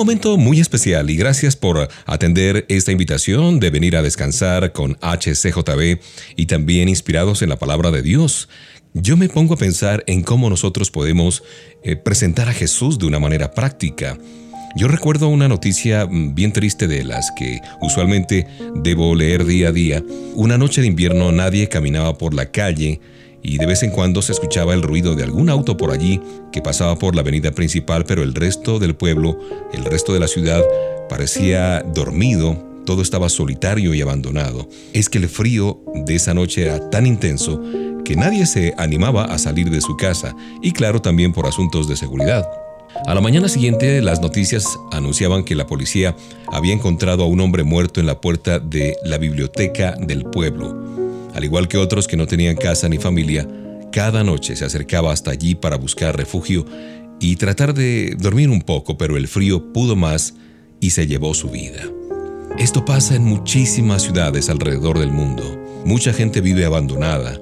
Momento muy especial y gracias por atender esta invitación de venir a descansar con HCJB y también inspirados en la palabra de Dios. Yo me pongo a pensar en cómo nosotros podemos eh, presentar a Jesús de una manera práctica. Yo recuerdo una noticia mm, bien triste de las que usualmente debo leer día a día. Una noche de invierno nadie caminaba por la calle y de vez en cuando se escuchaba el ruido de algún auto por allí que pasaba por la avenida principal, pero el resto del pueblo, el resto de la ciudad, parecía dormido, todo estaba solitario y abandonado. Es que el frío de esa noche era tan intenso que nadie se animaba a salir de su casa, y claro también por asuntos de seguridad. A la mañana siguiente las noticias anunciaban que la policía había encontrado a un hombre muerto en la puerta de la biblioteca del pueblo. Al igual que otros que no tenían casa ni familia, cada noche se acercaba hasta allí para buscar refugio y tratar de dormir un poco, pero el frío pudo más y se llevó su vida. Esto pasa en muchísimas ciudades alrededor del mundo. Mucha gente vive abandonada,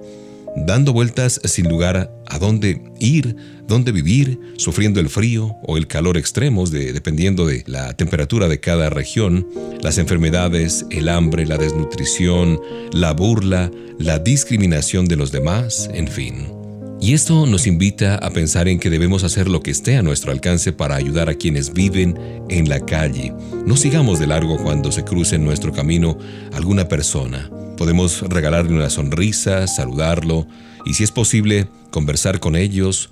dando vueltas sin lugar a dónde ir, dónde vivir, sufriendo el frío o el calor extremos dependiendo de la temperatura de cada región, las enfermedades, el hambre, la desnutrición, la burla, la discriminación de los demás, en fin. Y esto nos invita a pensar en que debemos hacer lo que esté a nuestro alcance para ayudar a quienes viven en la calle. No sigamos de largo cuando se cruce en nuestro camino alguna persona. Podemos regalarle una sonrisa, saludarlo y si es posible, conversar con ellos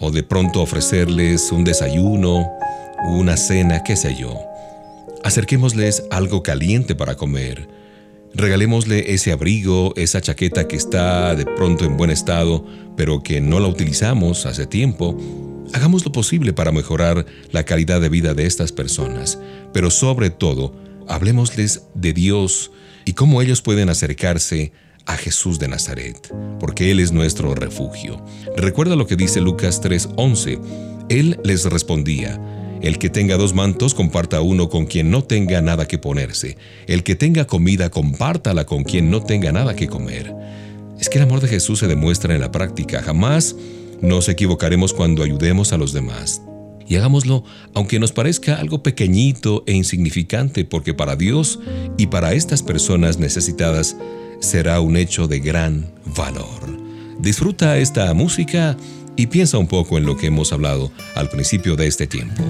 o de pronto ofrecerles un desayuno, una cena, qué sé yo. Acerquémosles algo caliente para comer. Regalémosle ese abrigo, esa chaqueta que está de pronto en buen estado, pero que no la utilizamos hace tiempo. Hagamos lo posible para mejorar la calidad de vida de estas personas, pero sobre todo, hablemosles de Dios, y cómo ellos pueden acercarse a Jesús de Nazaret, porque Él es nuestro refugio. Recuerda lo que dice Lucas 3:11. Él les respondía, el que tenga dos mantos, comparta uno con quien no tenga nada que ponerse. El que tenga comida, compártala con quien no tenga nada que comer. Es que el amor de Jesús se demuestra en la práctica. Jamás nos equivocaremos cuando ayudemos a los demás y hagámoslo aunque nos parezca algo pequeñito e insignificante, porque para Dios y para estas personas necesitadas será un hecho de gran valor. Disfruta esta música y piensa un poco en lo que hemos hablado al principio de este tiempo.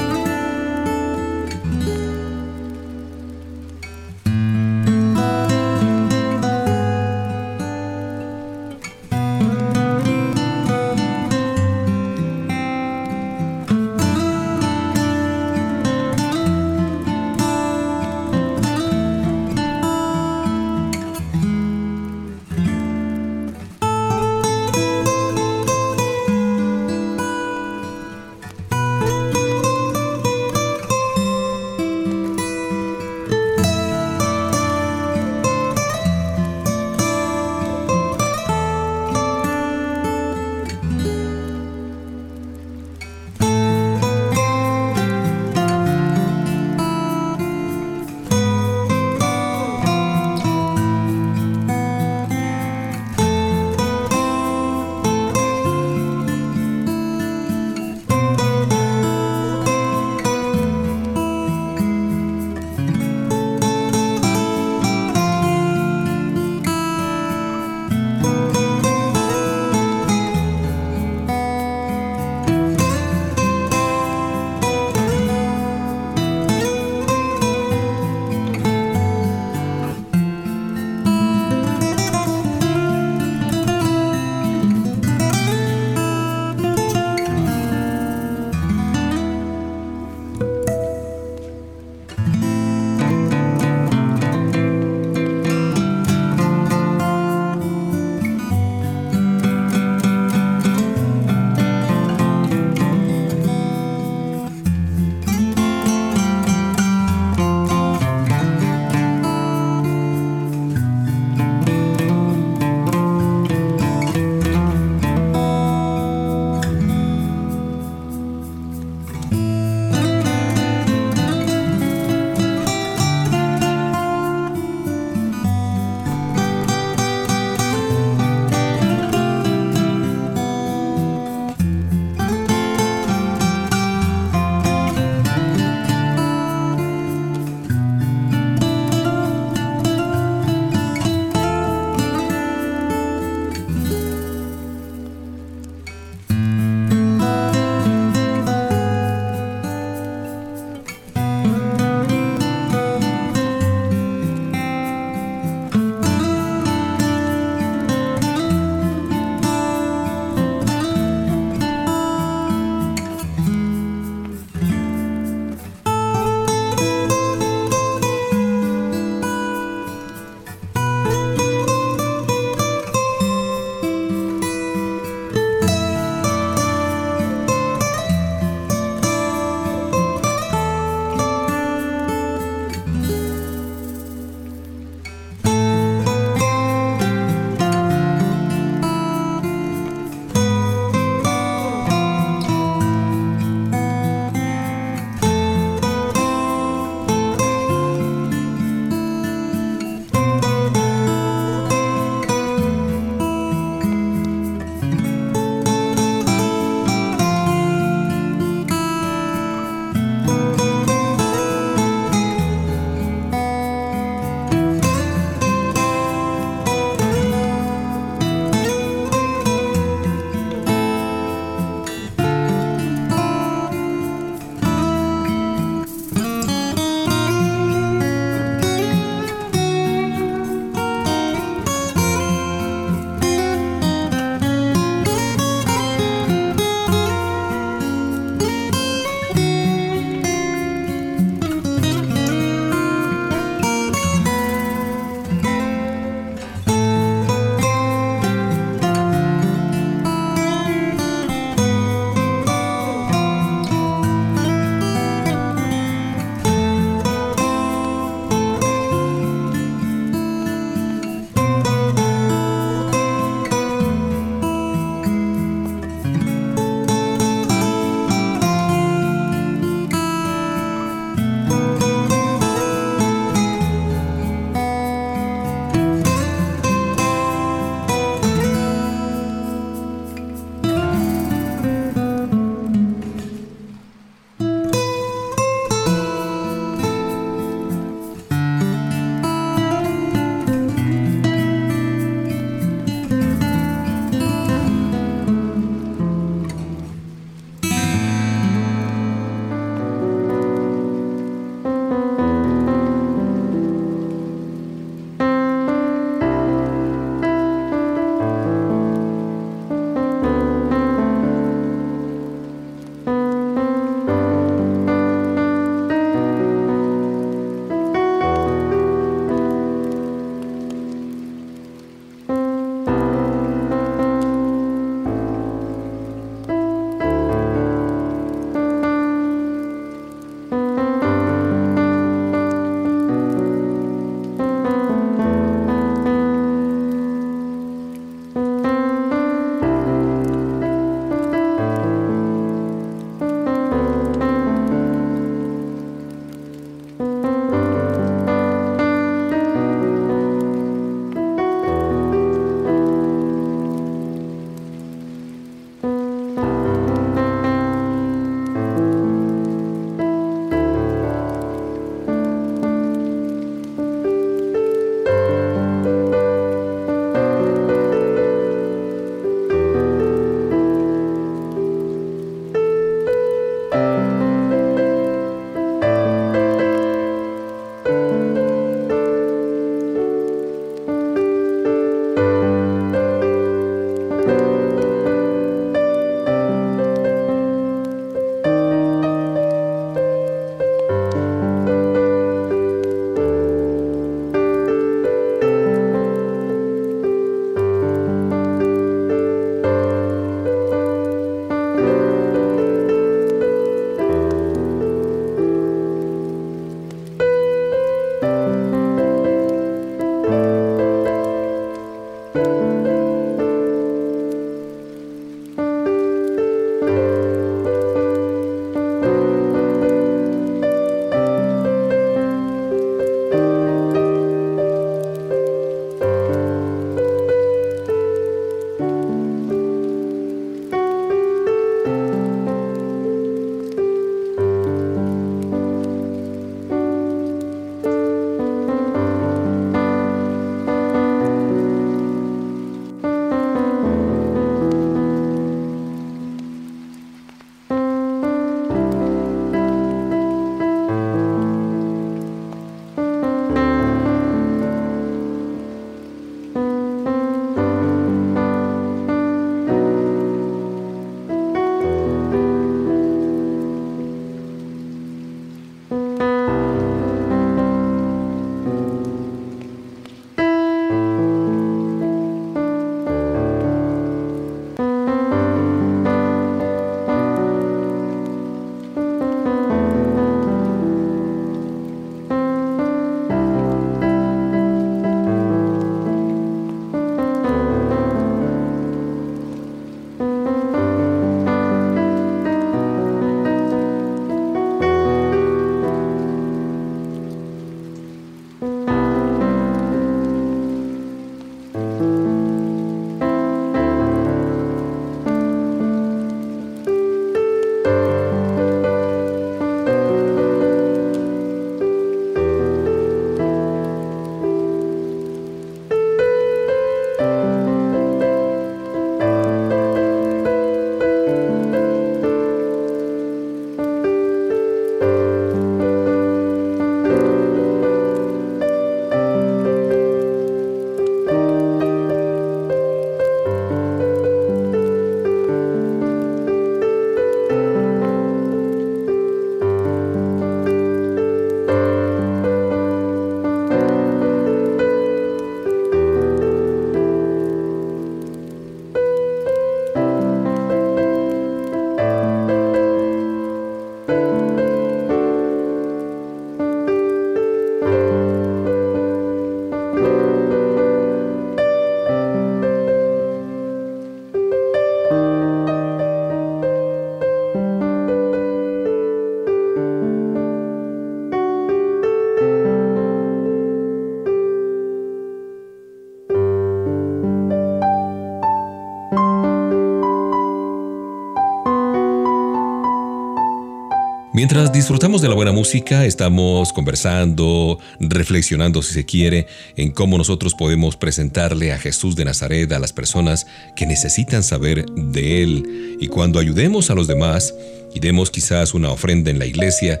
Mientras disfrutamos de la buena música, estamos conversando, reflexionando si se quiere, en cómo nosotros podemos presentarle a Jesús de Nazaret a las personas que necesitan saber de Él. Y cuando ayudemos a los demás y demos quizás una ofrenda en la iglesia,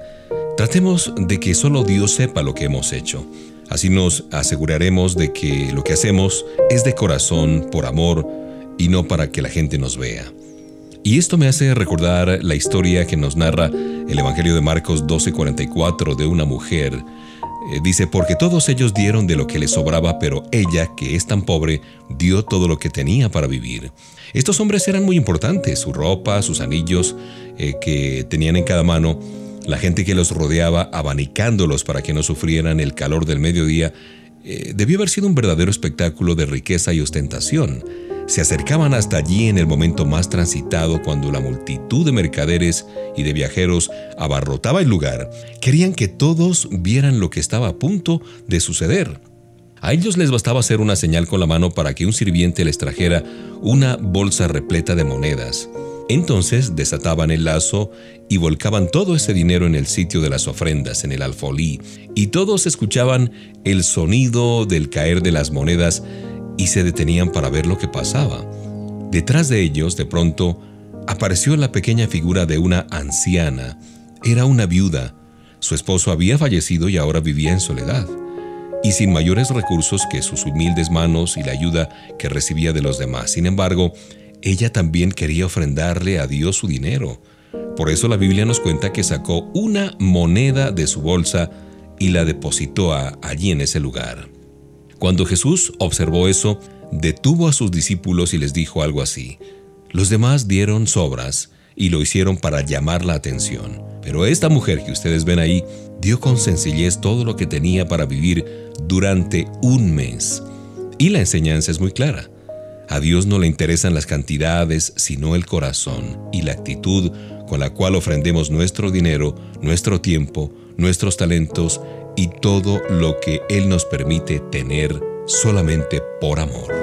tratemos de que solo Dios sepa lo que hemos hecho. Así nos aseguraremos de que lo que hacemos es de corazón, por amor, y no para que la gente nos vea. Y esto me hace recordar la historia que nos narra el Evangelio de Marcos 12:44 de una mujer. Eh, dice, porque todos ellos dieron de lo que les sobraba, pero ella, que es tan pobre, dio todo lo que tenía para vivir. Estos hombres eran muy importantes, su ropa, sus anillos eh, que tenían en cada mano, la gente que los rodeaba abanicándolos para que no sufrieran el calor del mediodía, eh, debió haber sido un verdadero espectáculo de riqueza y ostentación se acercaban hasta allí en el momento más transitado cuando la multitud de mercaderes y de viajeros abarrotaba el lugar. Querían que todos vieran lo que estaba a punto de suceder. A ellos les bastaba hacer una señal con la mano para que un sirviente les trajera una bolsa repleta de monedas. Entonces desataban el lazo y volcaban todo ese dinero en el sitio de las ofrendas, en el alfolí, y todos escuchaban el sonido del caer de las monedas y se detenían para ver lo que pasaba. Detrás de ellos, de pronto, apareció la pequeña figura de una anciana. Era una viuda. Su esposo había fallecido y ahora vivía en soledad. Y sin mayores recursos que sus humildes manos y la ayuda que recibía de los demás. Sin embargo, ella también quería ofrendarle a Dios su dinero. Por eso la Biblia nos cuenta que sacó una moneda de su bolsa y la depositó allí en ese lugar. Cuando Jesús observó eso, detuvo a sus discípulos y les dijo algo así. Los demás dieron sobras y lo hicieron para llamar la atención. Pero esta mujer que ustedes ven ahí dio con sencillez todo lo que tenía para vivir durante un mes. Y la enseñanza es muy clara. A Dios no le interesan las cantidades, sino el corazón y la actitud con la cual ofrendemos nuestro dinero, nuestro tiempo, nuestros talentos y todo lo que Él nos permite tener solamente por amor.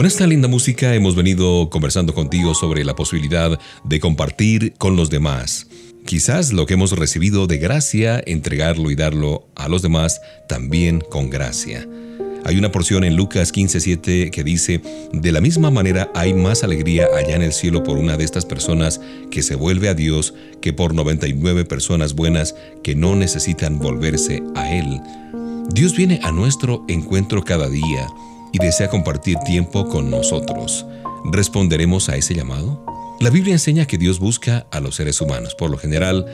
Con esta linda música hemos venido conversando contigo sobre la posibilidad de compartir con los demás. Quizás lo que hemos recibido de gracia, entregarlo y darlo a los demás también con gracia. Hay una porción en Lucas 15:7 que dice, de la misma manera hay más alegría allá en el cielo por una de estas personas que se vuelve a Dios que por 99 personas buenas que no necesitan volverse a Él. Dios viene a nuestro encuentro cada día y desea compartir tiempo con nosotros. ¿Responderemos a ese llamado? La Biblia enseña que Dios busca a los seres humanos. Por lo general,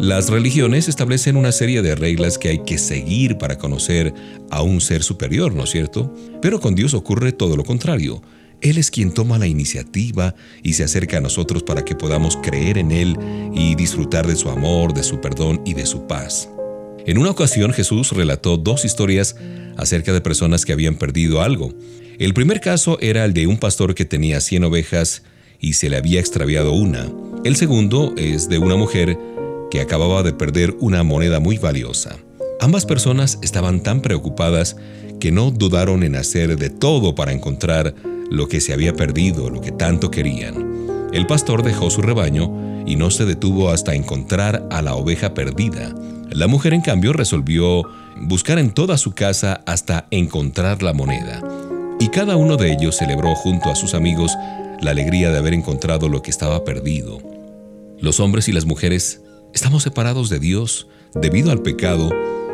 las religiones establecen una serie de reglas que hay que seguir para conocer a un ser superior, ¿no es cierto? Pero con Dios ocurre todo lo contrario. Él es quien toma la iniciativa y se acerca a nosotros para que podamos creer en Él y disfrutar de su amor, de su perdón y de su paz. En una ocasión Jesús relató dos historias acerca de personas que habían perdido algo. El primer caso era el de un pastor que tenía 100 ovejas y se le había extraviado una. El segundo es de una mujer que acababa de perder una moneda muy valiosa. Ambas personas estaban tan preocupadas que no dudaron en hacer de todo para encontrar lo que se había perdido, lo que tanto querían. El pastor dejó su rebaño y no se detuvo hasta encontrar a la oveja perdida. La mujer, en cambio, resolvió buscar en toda su casa hasta encontrar la moneda. Y cada uno de ellos celebró junto a sus amigos la alegría de haber encontrado lo que estaba perdido. Los hombres y las mujeres Estamos separados de Dios debido al pecado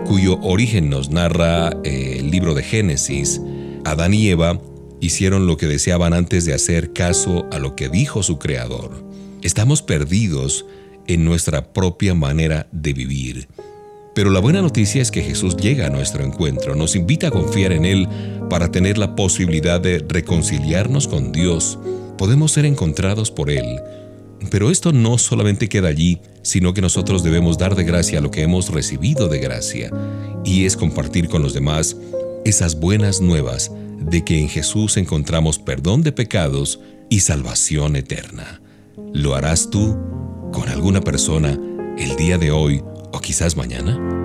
cuyo origen nos narra eh, el libro de Génesis. Adán y Eva hicieron lo que deseaban antes de hacer caso a lo que dijo su Creador. Estamos perdidos en nuestra propia manera de vivir. Pero la buena noticia es que Jesús llega a nuestro encuentro, nos invita a confiar en Él para tener la posibilidad de reconciliarnos con Dios. Podemos ser encontrados por Él pero esto no solamente queda allí, sino que nosotros debemos dar de gracia lo que hemos recibido de gracia, y es compartir con los demás esas buenas nuevas de que en Jesús encontramos perdón de pecados y salvación eterna. ¿Lo harás tú con alguna persona el día de hoy o quizás mañana?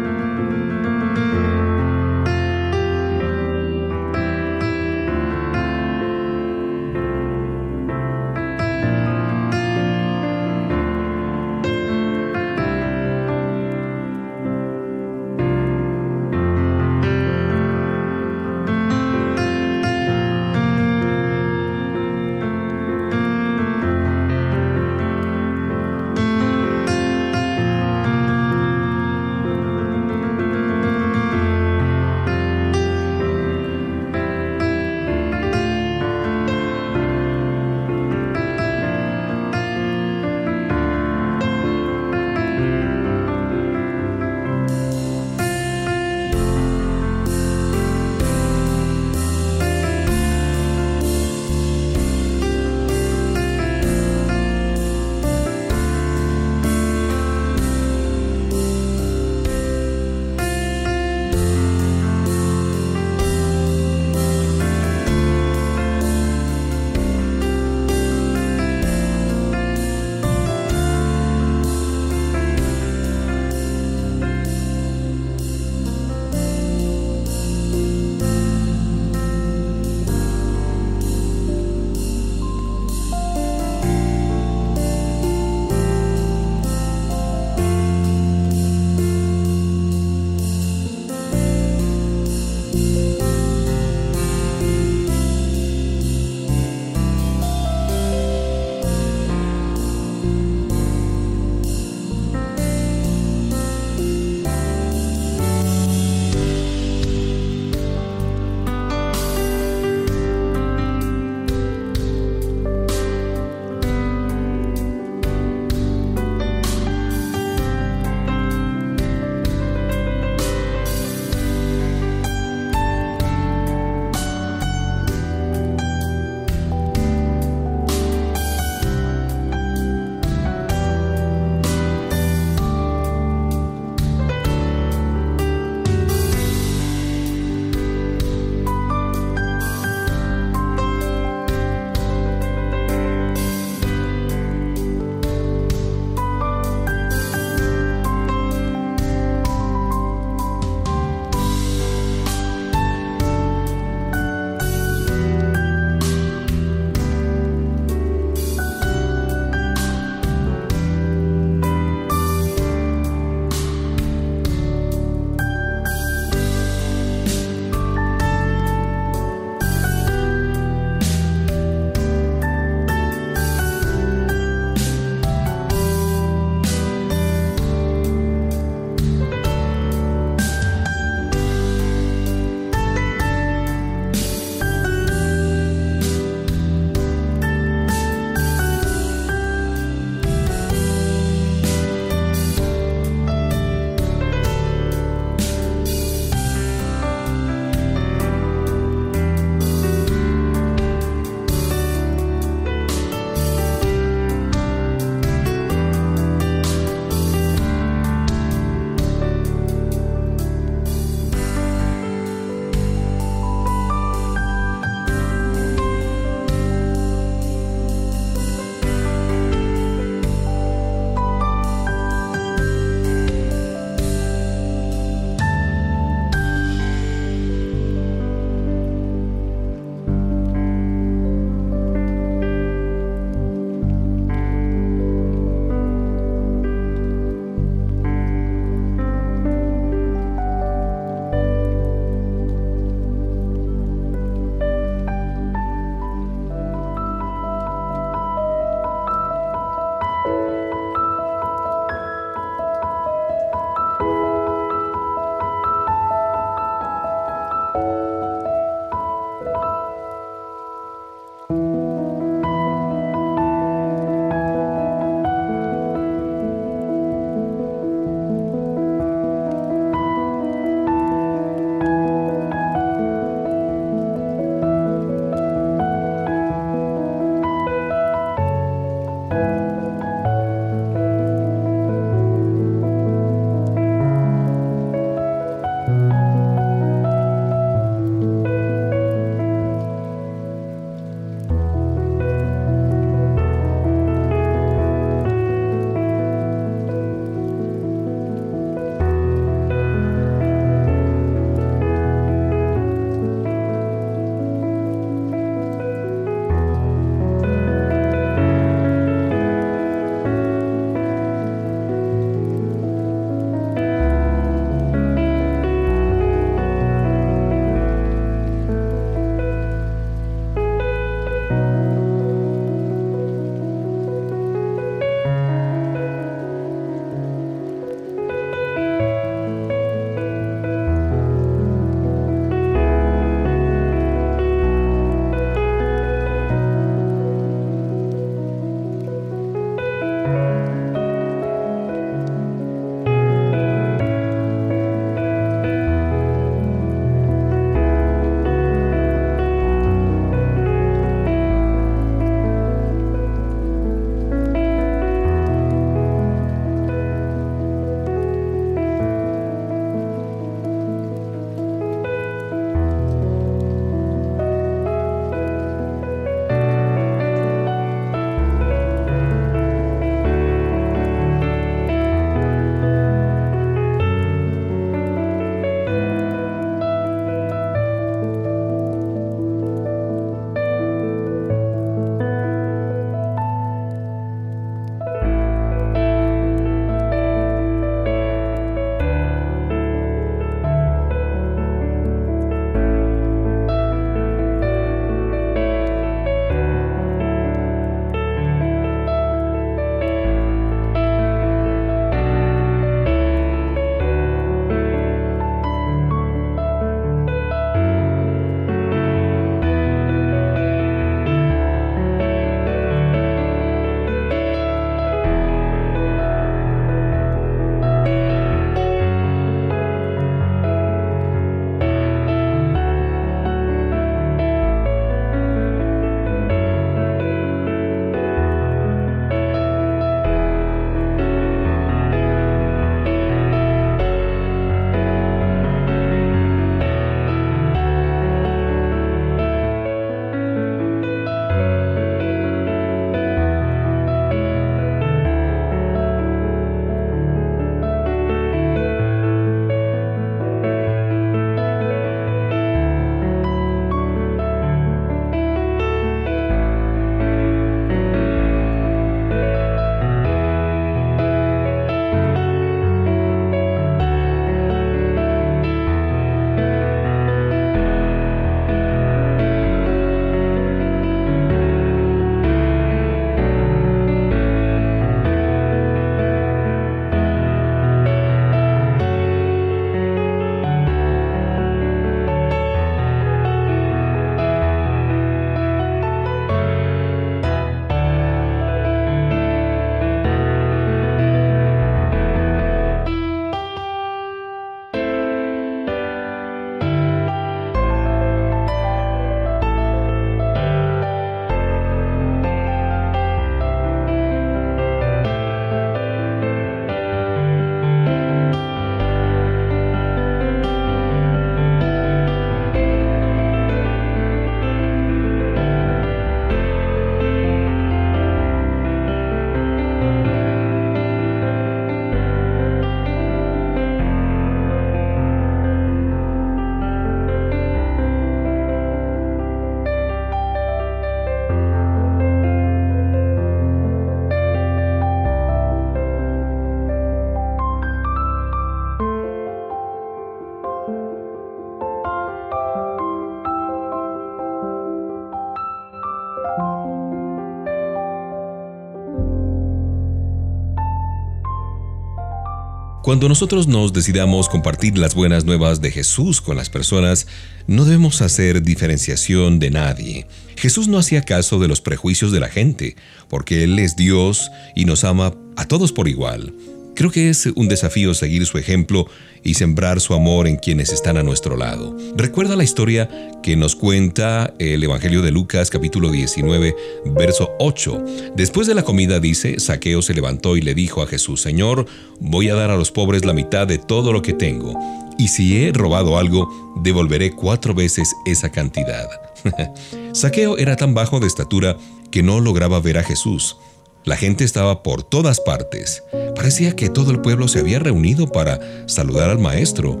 Cuando nosotros nos decidamos compartir las buenas nuevas de Jesús con las personas, no debemos hacer diferenciación de nadie. Jesús no hacía caso de los prejuicios de la gente, porque Él es Dios y nos ama a todos por igual. Creo que es un desafío seguir su ejemplo y sembrar su amor en quienes están a nuestro lado. Recuerda la historia que nos cuenta el Evangelio de Lucas capítulo 19, verso 8. Después de la comida dice, Saqueo se levantó y le dijo a Jesús, Señor, voy a dar a los pobres la mitad de todo lo que tengo, y si he robado algo, devolveré cuatro veces esa cantidad. Saqueo era tan bajo de estatura que no lograba ver a Jesús. La gente estaba por todas partes. Parecía que todo el pueblo se había reunido para saludar al maestro.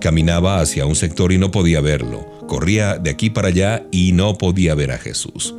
Caminaba hacia un sector y no podía verlo. Corría de aquí para allá y no podía ver a Jesús.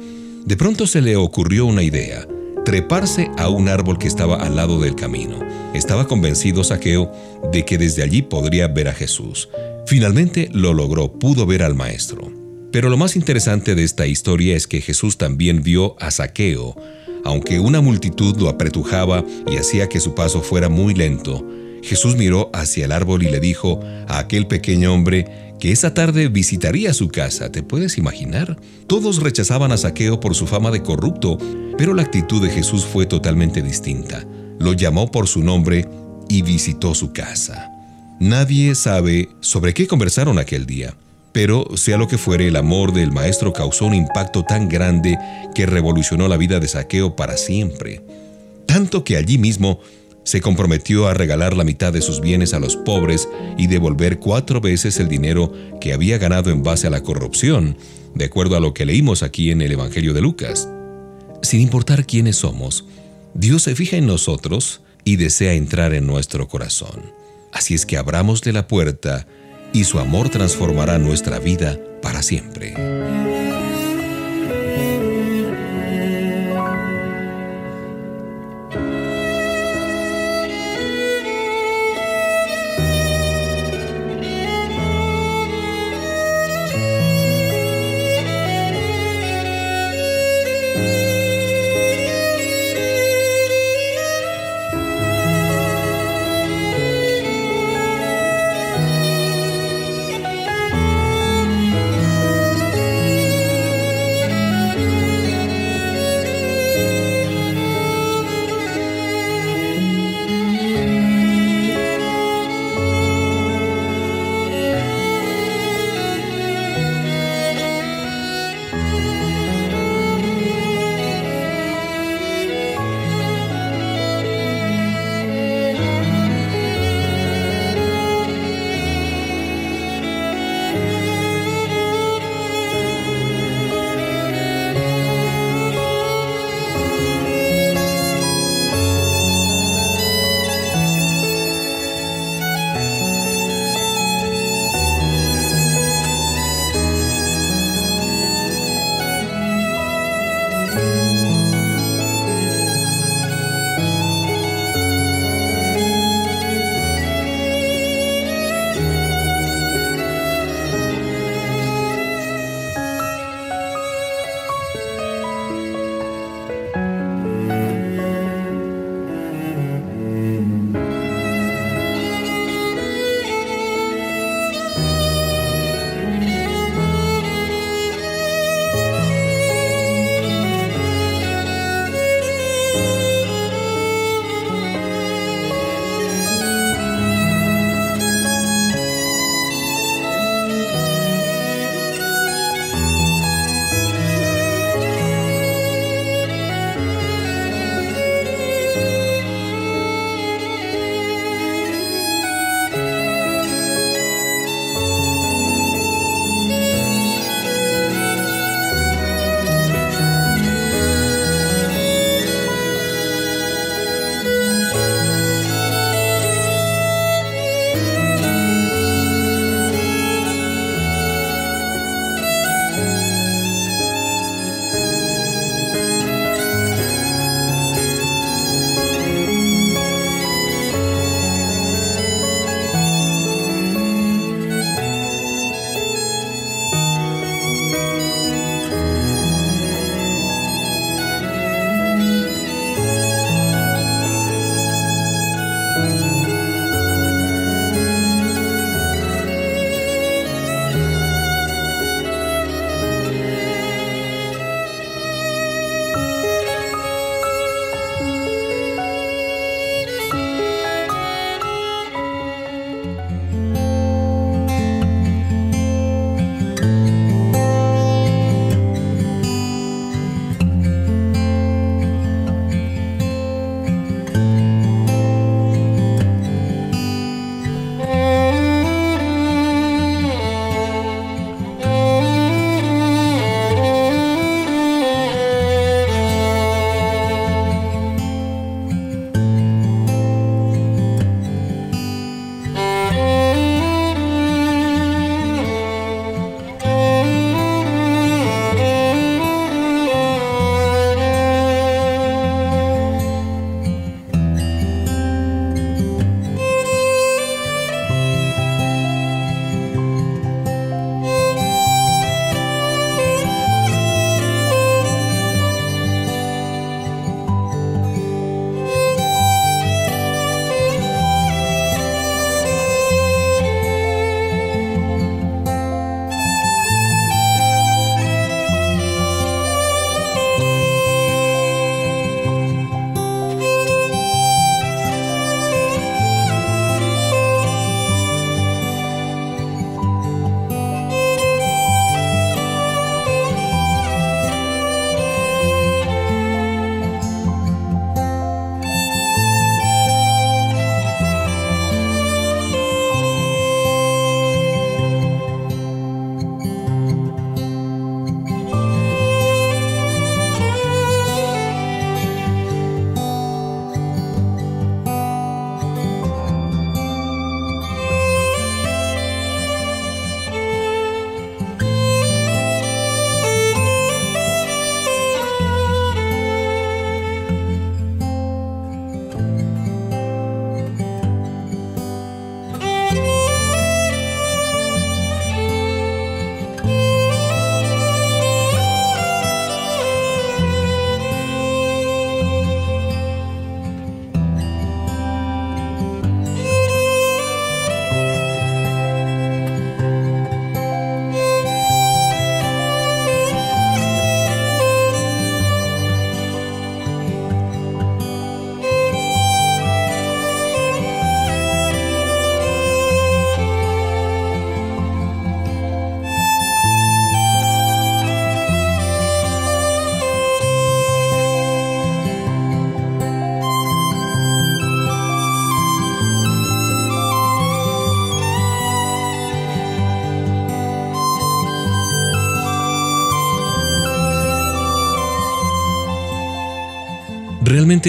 De pronto se le ocurrió una idea, treparse a un árbol que estaba al lado del camino. Estaba convencido Saqueo de que desde allí podría ver a Jesús. Finalmente lo logró, pudo ver al maestro. Pero lo más interesante de esta historia es que Jesús también vio a Saqueo, aunque una multitud lo apretujaba y hacía que su paso fuera muy lento, Jesús miró hacia el árbol y le dijo a aquel pequeño hombre que esa tarde visitaría su casa. ¿Te puedes imaginar? Todos rechazaban a Saqueo por su fama de corrupto, pero la actitud de Jesús fue totalmente distinta. Lo llamó por su nombre y visitó su casa. Nadie sabe sobre qué conversaron aquel día. Pero, sea lo que fuere, el amor del maestro causó un impacto tan grande que revolucionó la vida de Saqueo para siempre. Tanto que allí mismo se comprometió a regalar la mitad de sus bienes a los pobres y devolver cuatro veces el dinero que había ganado en base a la corrupción, de acuerdo a lo que leímos aquí en el Evangelio de Lucas. Sin importar quiénes somos, Dios se fija en nosotros y desea entrar en nuestro corazón. Así es que abramos de la puerta y su amor transformará nuestra vida para siempre.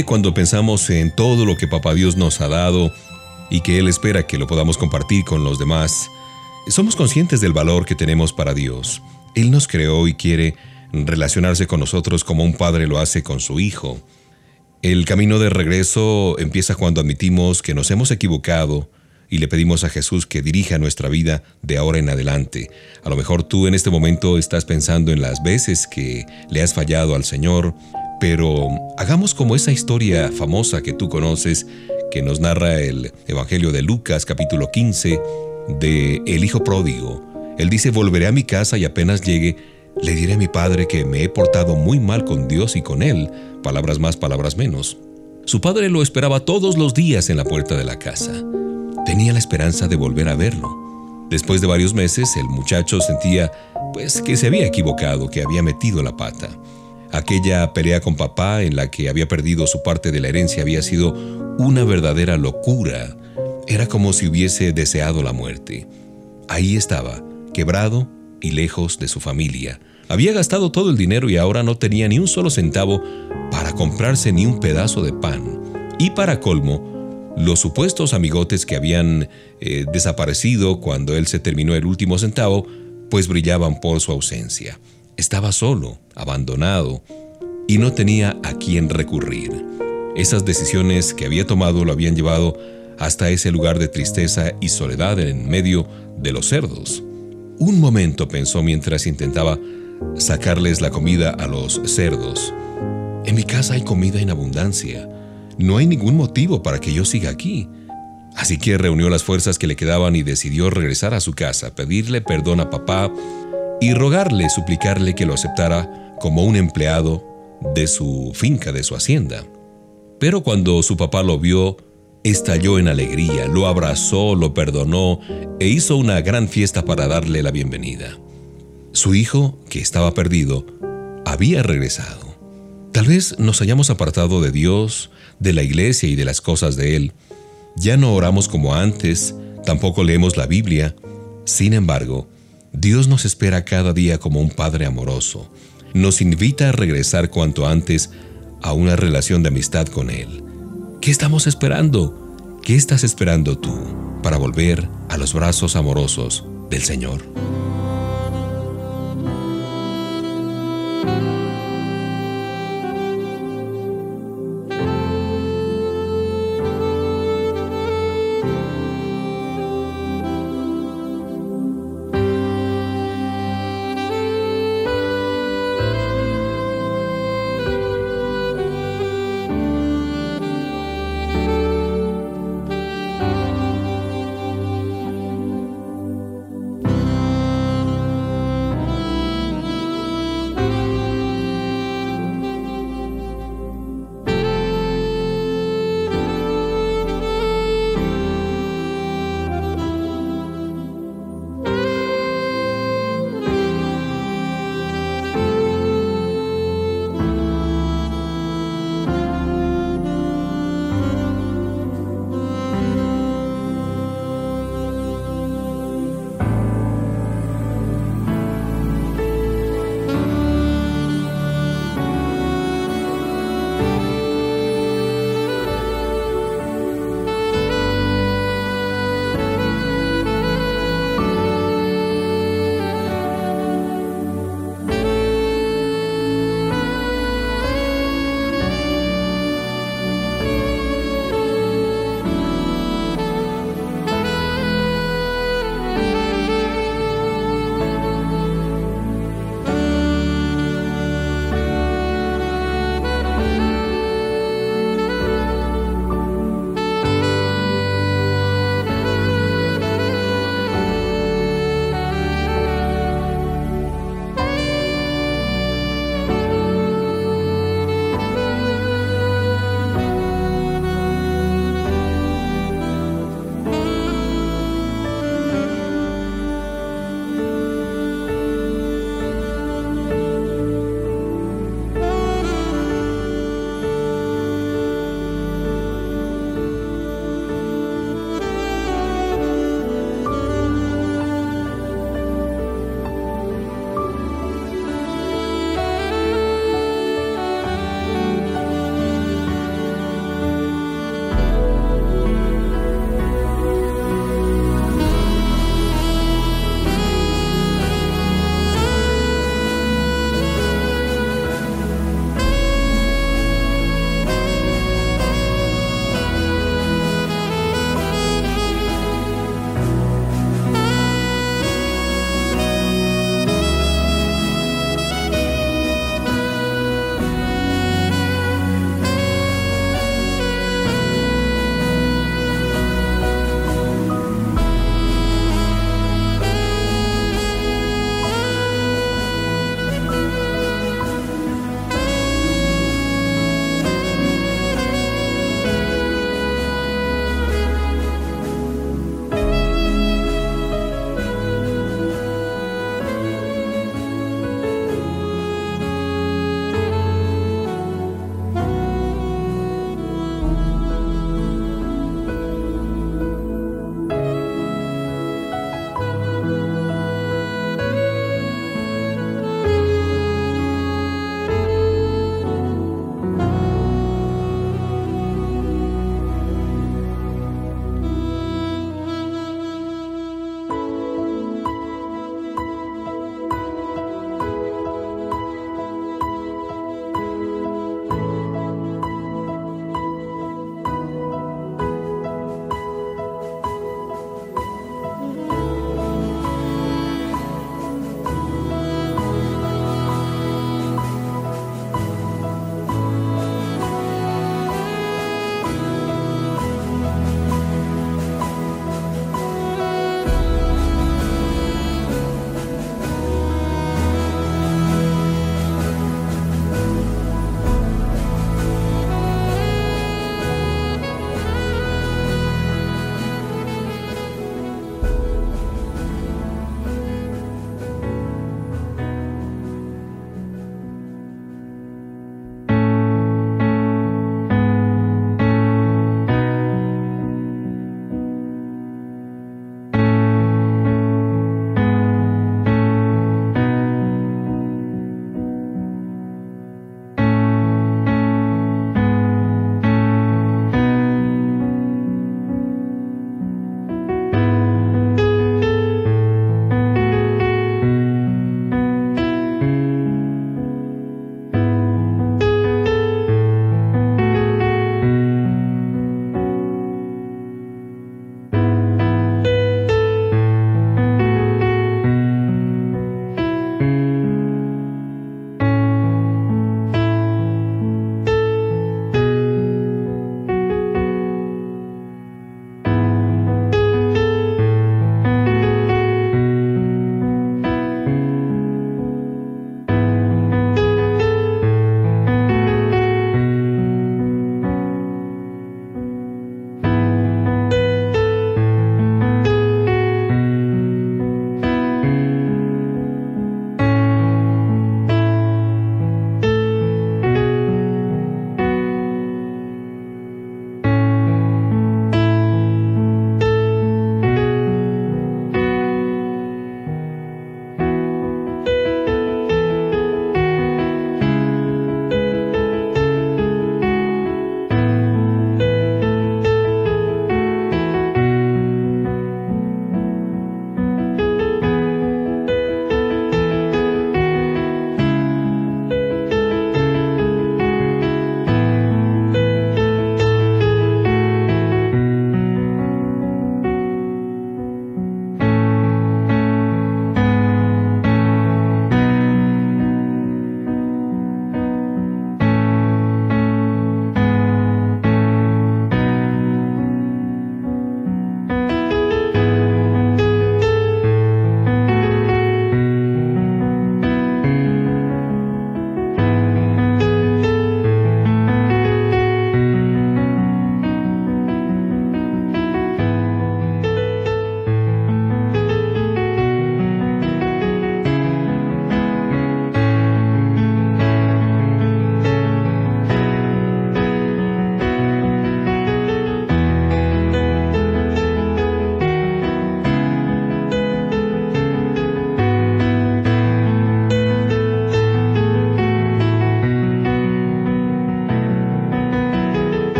Cuando pensamos en todo lo que Papá Dios nos ha dado y que Él espera que lo podamos compartir con los demás, somos conscientes del valor que tenemos para Dios. Él nos creó y quiere relacionarse con nosotros como un padre lo hace con su hijo. El camino de regreso empieza cuando admitimos que nos hemos equivocado y le pedimos a Jesús que dirija nuestra vida de ahora en adelante. A lo mejor tú en este momento estás pensando en las veces que le has fallado al Señor, pero hagamos como esa historia famosa que tú conoces que nos narra el Evangelio de Lucas capítulo 15 de El Hijo Pródigo. Él dice, volveré a mi casa y apenas llegue, le diré a mi padre que me he portado muy mal con Dios y con él, palabras más, palabras menos. Su padre lo esperaba todos los días en la puerta de la casa. Tenía la esperanza de volver a verlo. Después de varios meses, el muchacho sentía, pues, que se había equivocado, que había metido la pata. Aquella pelea con papá en la que había perdido su parte de la herencia había sido una verdadera locura. Era como si hubiese deseado la muerte. Ahí estaba, quebrado y lejos de su familia. Había gastado todo el dinero y ahora no tenía ni un solo centavo para comprarse ni un pedazo de pan. Y para colmo, los supuestos amigotes que habían eh, desaparecido cuando él se terminó el último centavo, pues brillaban por su ausencia. Estaba solo, abandonado, y no tenía a quién recurrir. Esas decisiones que había tomado lo habían llevado hasta ese lugar de tristeza y soledad en medio de los cerdos. Un momento pensó mientras intentaba sacarles la comida a los cerdos. En mi casa hay comida en abundancia. No hay ningún motivo para que yo siga aquí. Así que reunió las fuerzas que le quedaban y decidió regresar a su casa, pedirle perdón a papá y rogarle, suplicarle que lo aceptara como un empleado de su finca, de su hacienda. Pero cuando su papá lo vio, estalló en alegría, lo abrazó, lo perdonó e hizo una gran fiesta para darle la bienvenida. Su hijo, que estaba perdido, había regresado. Tal vez nos hayamos apartado de Dios, de la iglesia y de las cosas de Él. Ya no oramos como antes, tampoco leemos la Biblia. Sin embargo, Dios nos espera cada día como un Padre amoroso. Nos invita a regresar cuanto antes a una relación de amistad con Él. ¿Qué estamos esperando? ¿Qué estás esperando tú para volver a los brazos amorosos del Señor?